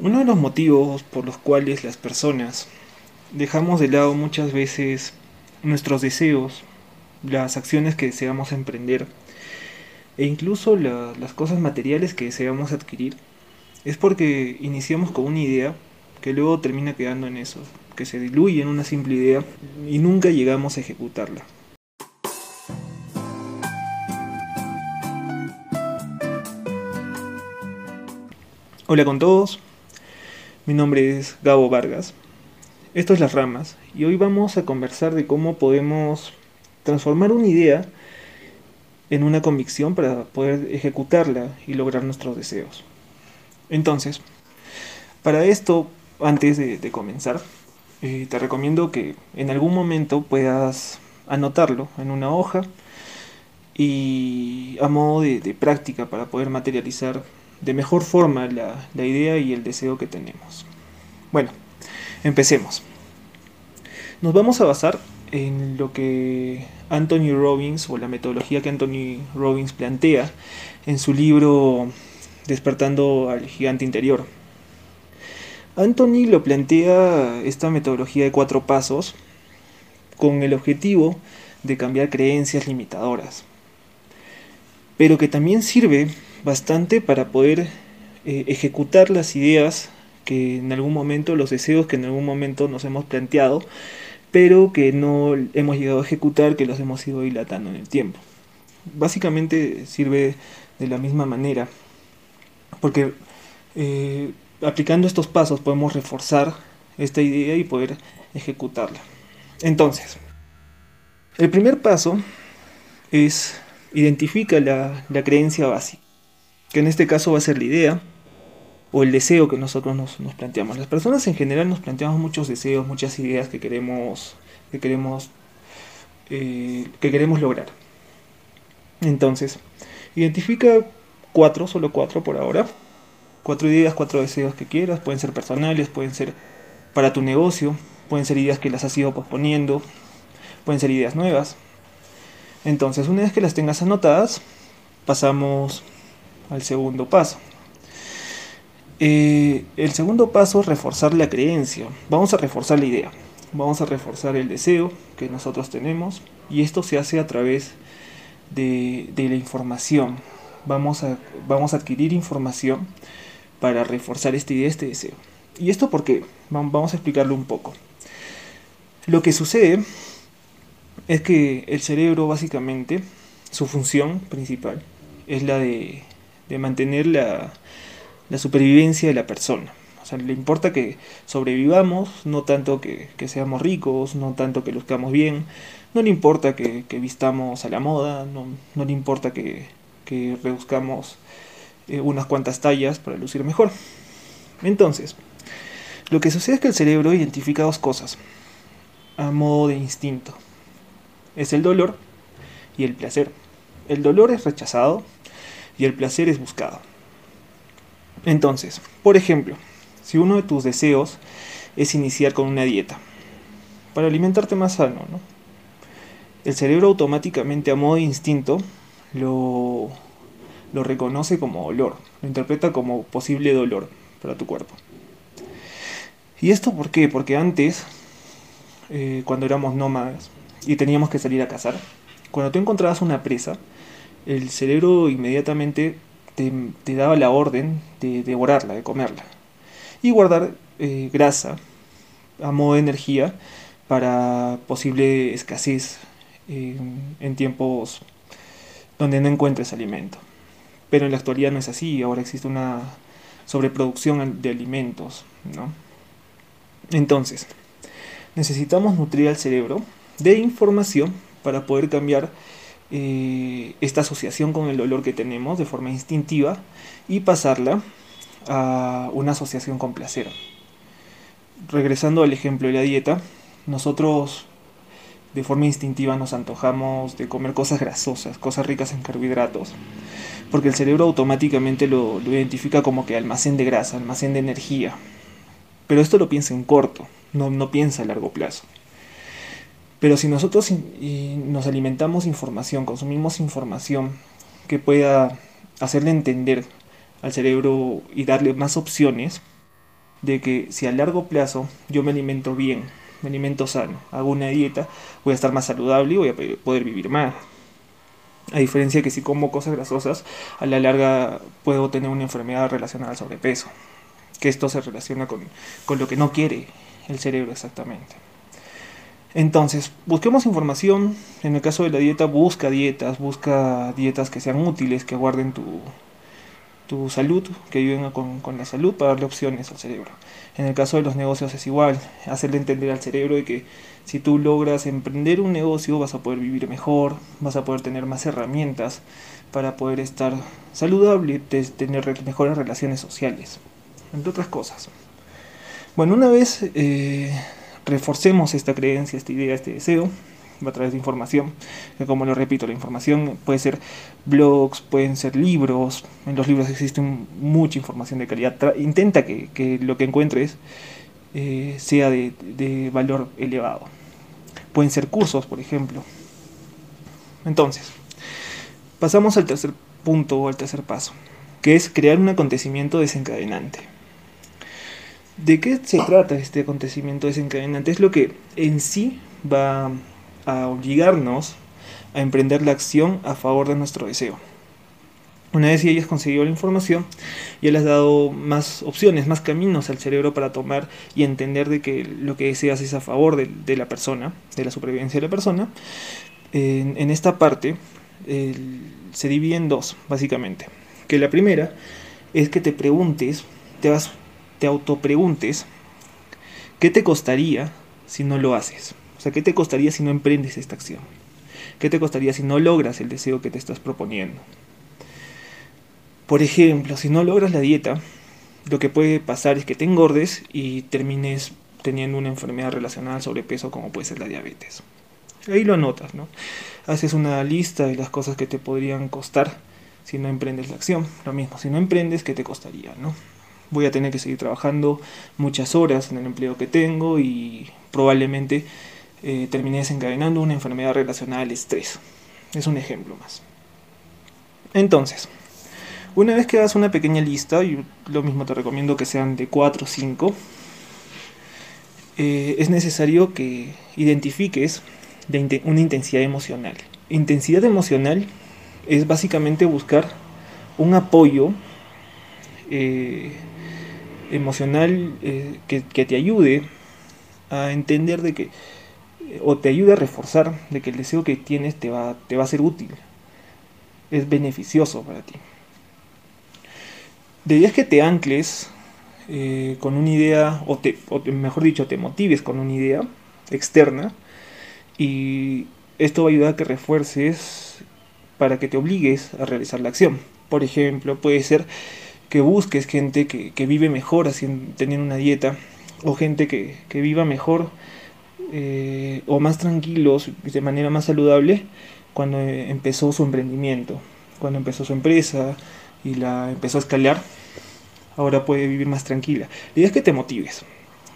Uno de los motivos por los cuales las personas dejamos de lado muchas veces nuestros deseos, las acciones que deseamos emprender e incluso las cosas materiales que deseamos adquirir es porque iniciamos con una idea que luego termina quedando en eso, que se diluye en una simple idea y nunca llegamos a ejecutarla. Hola con todos, mi nombre es Gabo Vargas, esto es Las Ramas y hoy vamos a conversar de cómo podemos transformar una idea en una convicción para poder ejecutarla y lograr nuestros deseos. Entonces, para esto, antes de, comenzar, eh, te recomiendo que en algún momento puedas anotarlo en una hoja y a modo de, práctica para poder materializar de mejor forma la, la idea y el deseo que tenemos. Bueno, empecemos. Nos vamos a basar en lo que Anthony Robbins o la metodología que Anthony Robbins plantea en su libro Despertando al gigante interior. Anthony lo plantea esta metodología de cuatro pasos con el objetivo de cambiar creencias limitadoras, pero que también sirve bastante para poder eh, ejecutar las ideas que en algún momento, los deseos que en algún momento nos hemos planteado, pero que no hemos llegado a ejecutar, que los hemos ido dilatando en el tiempo. Básicamente sirve de la misma manera, porque eh, aplicando estos pasos podemos reforzar esta idea y poder ejecutarla. Entonces, el primer paso es identifica la, la creencia básica, que en este caso va a ser la idea, o el deseo que nosotros nos, planteamos. Las personas en general nos planteamos muchos deseos, muchas ideas que queremos, que queremos, eh, que queremos lograr. Entonces, identifica cuatro, solo cuatro por ahora. Cuatro ideas, cuatro deseos que quieras. Pueden ser personales, pueden ser para tu negocio, pueden ser ideas que las has ido posponiendo, pueden ser ideas nuevas. Entonces, una vez que las tengas anotadas, pasamos al segundo paso. Eh, el segundo paso es reforzar la creencia. Vamos a reforzar la idea. Vamos a reforzar el deseo que nosotros tenemos. Y esto se hace a través de, la información. Vamos a, vamos a adquirir información para reforzar esta idea, este deseo. ¿Y esto por qué? Vamos a explicarlo un poco. Lo que sucede es que el cerebro básicamente, su función principal es la de mantener la, la supervivencia de la persona. O sea, le importa que sobrevivamos, no tanto que, seamos ricos, no tanto que luzcamos bien, no le importa que, vistamos a la moda, no, le importa que, que reduzcamos eh, unas cuantas tallas para lucir mejor. Entonces, lo que sucede es que el cerebro identifica dos cosas a modo de instinto. Es el dolor y el placer. El dolor es rechazado y el placer es buscado. Entonces, por ejemplo, si uno de tus deseos es iniciar con una dieta para alimentarte más sano, ¿no? el cerebro automáticamente a modo de instinto lo, lo reconoce como dolor, lo interpreta como posible dolor para tu cuerpo. ¿Y esto por qué? Porque antes, eh, cuando éramos nómadas y teníamos que salir a cazar, cuando tú encontrabas una presa, el cerebro inmediatamente te, daba la orden de devorarla, de comerla. Y guardar eh, grasa a modo de energía para posible escasez en tiempos donde no encuentres alimento. Pero en la actualidad no es así, ahora existe una sobreproducción de alimentos. ¿no? Entonces, necesitamos nutrir al cerebro de información para poder cambiar eh, esta asociación con el dolor que tenemos de forma instintiva y pasarla a una asociación con placer. Regresando al ejemplo de la dieta, nosotros de forma instintiva nos antojamos de comer cosas grasosas, cosas ricas en carbohidratos, porque el cerebro automáticamente lo, identifica como que almacén de grasa, almacén de energía. Pero esto lo piensa en corto, no, no piensa a largo plazo. Pero si nosotros nos alimentamos información, consumimos información que pueda hacerle entender al cerebro y darle más opciones, de que si a largo plazo yo me alimento bien, me alimento sano, hago una dieta, voy a estar más saludable y voy a poder vivir más. A diferencia de que si como cosas grasosas, a la larga puedo tener una enfermedad relacionada al sobrepeso. Que esto se relaciona con, con lo que no quiere el cerebro exactamente. Entonces, busquemos información. En el caso de la dieta, busca dietas, busca dietas que sean útiles, que guarden tu, tu salud, que ayuden con, la salud para darle opciones al cerebro. En el caso de los negocios es igual, hacerle entender al cerebro de que si tú logras emprender un negocio vas a poder vivir mejor, vas a poder tener más herramientas para poder estar saludable, tener mejores relaciones sociales, entre otras cosas. Bueno, una vez eh, reforcemos esta creencia, esta idea, este deseo, a través de información, como lo repito, la información puede ser blogs, pueden ser libros, en los libros existe mucha información de calidad, intenta que, lo que encuentres eh, sea de, de valor elevado. Pueden ser cursos, por ejemplo. Entonces, pasamos al tercer punto o al tercer paso, que es crear un acontecimiento desencadenante. ¿De qué se trata este acontecimiento desencadenante? Es lo que en sí va a obligarnos a emprender la acción a favor de nuestro deseo. Una vez que hayas conseguido la información, ya le has dado más opciones, más caminos al cerebro para tomar y entender de que lo que deseas es a favor de, la persona, de la supervivencia de la persona. En, esta parte se divide en dos, básicamente. Que la primera es que te preguntes, te, vas, te autopreguntes, ¿qué te costaría si no lo haces? sea, ¿qué te costaría si no emprendes esta acción? ¿Qué te costaría si no logras el deseo que te estás proponiendo? Por ejemplo, si no logras la dieta, lo que puede pasar es que te engordes y termines teniendo una enfermedad relacionada al sobrepeso como puede ser la diabetes. Ahí lo anotas, ¿no? Haces una lista de las cosas que te podrían costar si no emprendes la acción. Lo mismo, si no emprendes, ¿qué te costaría, no? Voy a tener que seguir trabajando muchas horas en el empleo que tengo y probablemente eh, terminé desencadenando una enfermedad relacionada al estrés. Es un ejemplo más. Entonces, una vez que hagas una pequeña lista, y lo mismo te recomiendo que sean de 4 o 5, eh, es necesario que identifiques de una intensidad emocional. Intensidad emocional es básicamente buscar un apoyo eh, emocional que, que, te ayude a entender de que o te ayude a reforzar de que el deseo que tienes te va, te va a ser útil, es beneficioso para ti. De es que te ancles eh, con una idea, o, te, o mejor dicho, te motives con una idea externa, y esto va a ayudar a que refuerces para que te obligues a realizar la acción. Por ejemplo, puede ser que busques gente que, que vive mejor haciendo, teniendo una dieta, o gente que, que viva mejor eh, o más tranquilos, de manera más saludable, cuando eh, empezó su emprendimiento, cuando empezó su empresa y la empezó a escalar, ahora puede vivir más tranquila. La idea es que te motives.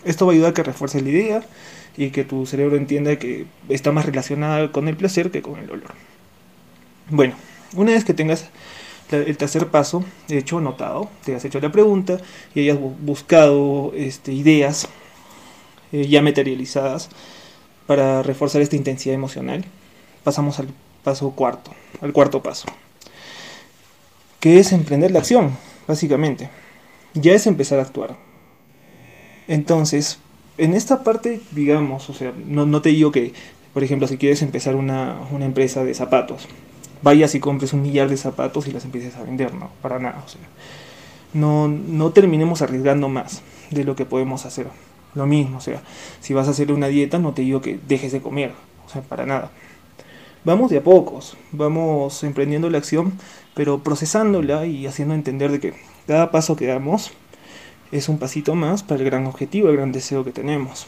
Esto va a ayudar a que refuerces la idea y que tu cerebro entienda que está más relacionada con el placer que con el dolor. Bueno, una vez que tengas el tercer paso hecho, anotado, te has hecho la pregunta y hayas buscado este, ideas eh, ya materializadas para reforzar esta intensidad emocional, pasamos al paso cuarto, al cuarto paso, que es emprender la acción, básicamente. Ya es empezar a actuar. Entonces, en esta parte, digamos, o sea, no, no te digo que, por ejemplo, si quieres empezar una, una, empresa de zapatos, vayas y compres un millar de zapatos y las empieces a vender, no, para nada. O sea, no, no terminemos arriesgando más de lo que podemos hacer. Lo mismo, o sea, si vas a hacer una dieta, no te digo que dejes de comer, o sea, para nada. Vamos de a pocos, vamos emprendiendo la acción, pero procesándola y haciendo entender de que cada paso que damos es un pasito más para el gran objetivo, el gran deseo que tenemos.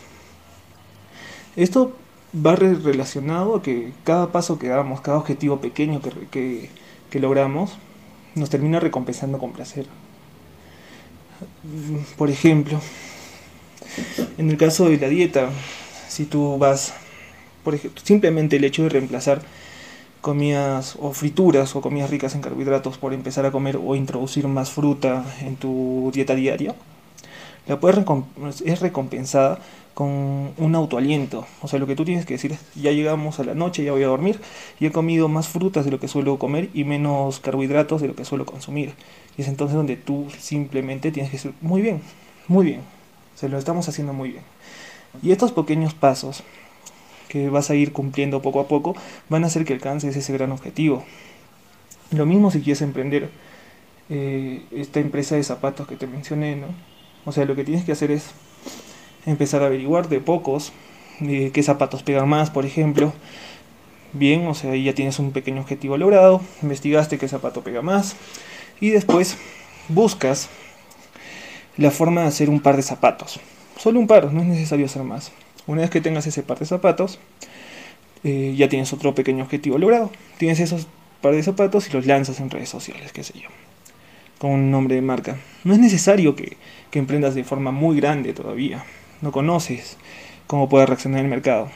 Esto va relacionado a que cada paso que damos, cada objetivo pequeño que, que, que logramos, nos termina recompensando con placer. Por ejemplo, en el caso de la dieta, si tú vas, por ejemplo, simplemente el hecho de reemplazar comidas o frituras o comidas ricas en carbohidratos por empezar a comer o introducir más fruta en tu dieta diaria, la puedes es recompensada con un autoaliento. O sea, lo que tú tienes que decir es, ya llegamos a la noche, ya voy a dormir, y he comido más frutas de lo que suelo comer y menos carbohidratos de lo que suelo consumir. Y es entonces donde tú simplemente tienes que decir, muy bien, muy bien, se lo estamos haciendo muy bien. Y estos pequeños pasos que vas a ir cumpliendo poco a poco van a hacer que alcances ese gran objetivo. Lo mismo si quieres emprender eh, esta empresa de zapatos que te mencioné, ¿no? O sea, lo que tienes que hacer es empezar a averiguar de pocos de qué zapatos pegan más, por ejemplo. Bien, o sea, ahí ya tienes un pequeño objetivo logrado, investigaste qué zapato pega más y después buscas la forma de hacer un par de zapatos. Solo un par, no es necesario hacer más. Una vez que tengas ese par de zapatos, eh, ya tienes otro pequeño objetivo logrado. Tienes esos par de zapatos y los lanzas en redes sociales, qué sé yo, con un nombre de marca. No es necesario que, que emprendas de forma muy grande todavía. No conoces cómo puede reaccionar el mercado.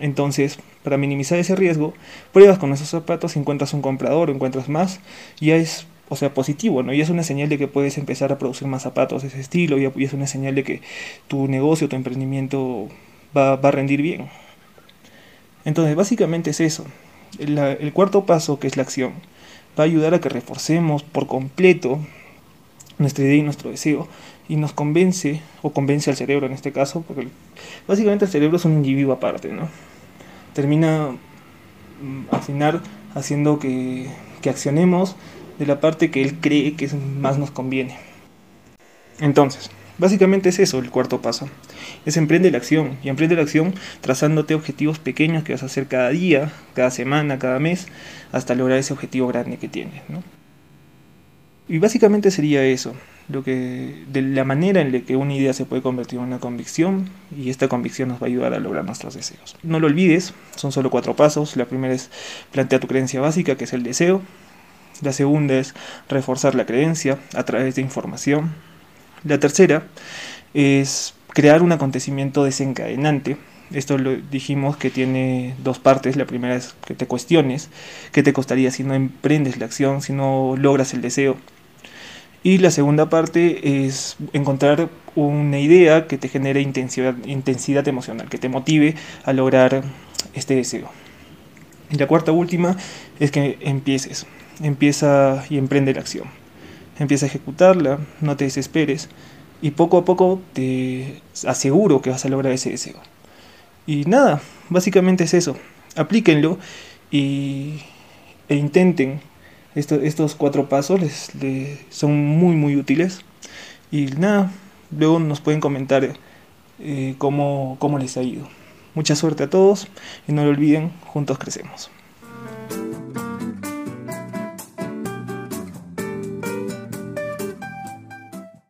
Entonces, para minimizar ese riesgo, pruebas con esos zapatos, encuentras un comprador, encuentras más, ya es, o sea, positivo, ¿no? Y es una señal de que puedes empezar a producir más zapatos de ese estilo, y es una señal de que tu negocio, tu emprendimiento va, a rendir bien. Entonces, básicamente es eso. el cuarto paso, que es la acción, va a ayudar a que reforcemos por completo nuestra idea y nuestro deseo y nos convence, o convence al cerebro en este caso, porque básicamente el cerebro es un individuo aparte, ¿no? Termina mm, al final haciendo que, que accionemos de la parte que él cree que más nos conviene. Entonces, Básicamente es eso el cuarto paso. Es emprende la acción. Y emprende la acción trazándote objetivos pequeños que vas a hacer cada día, cada semana, cada mes, hasta lograr ese objetivo grande que tienes. Y básicamente sería eso. Lo que, de la manera en la que una idea se puede convertir en una convicción y esta convicción nos va a ayudar a lograr nuestros deseos. No lo olvides, son solo cuatro pasos. La primera es plantear tu creencia básica, que es el deseo. La segunda es reforzar la creencia a través de información. La tercera es crear un acontecimiento desencadenante. Esto lo dijimos que tiene dos partes. La primera es que te cuestiones qué te costaría si no emprendes la acción, si no logras el deseo. Y la segunda parte es encontrar una idea que te genere intensidad, intensidad emocional, que te motive a lograr este deseo. Y la cuarta última es que empieces, empieza y emprende la acción empieza a ejecutarla, no te desesperes y poco a poco te aseguro que vas a lograr ese deseo. Y nada, básicamente es eso. Aplíquenlo y, e intenten. estos cuatro pasos les, son muy muy útiles. Y nada, luego nos pueden comentar eh, cómo, cómo les ha ido. Mucha suerte a todos y no lo olviden, juntos crecemos.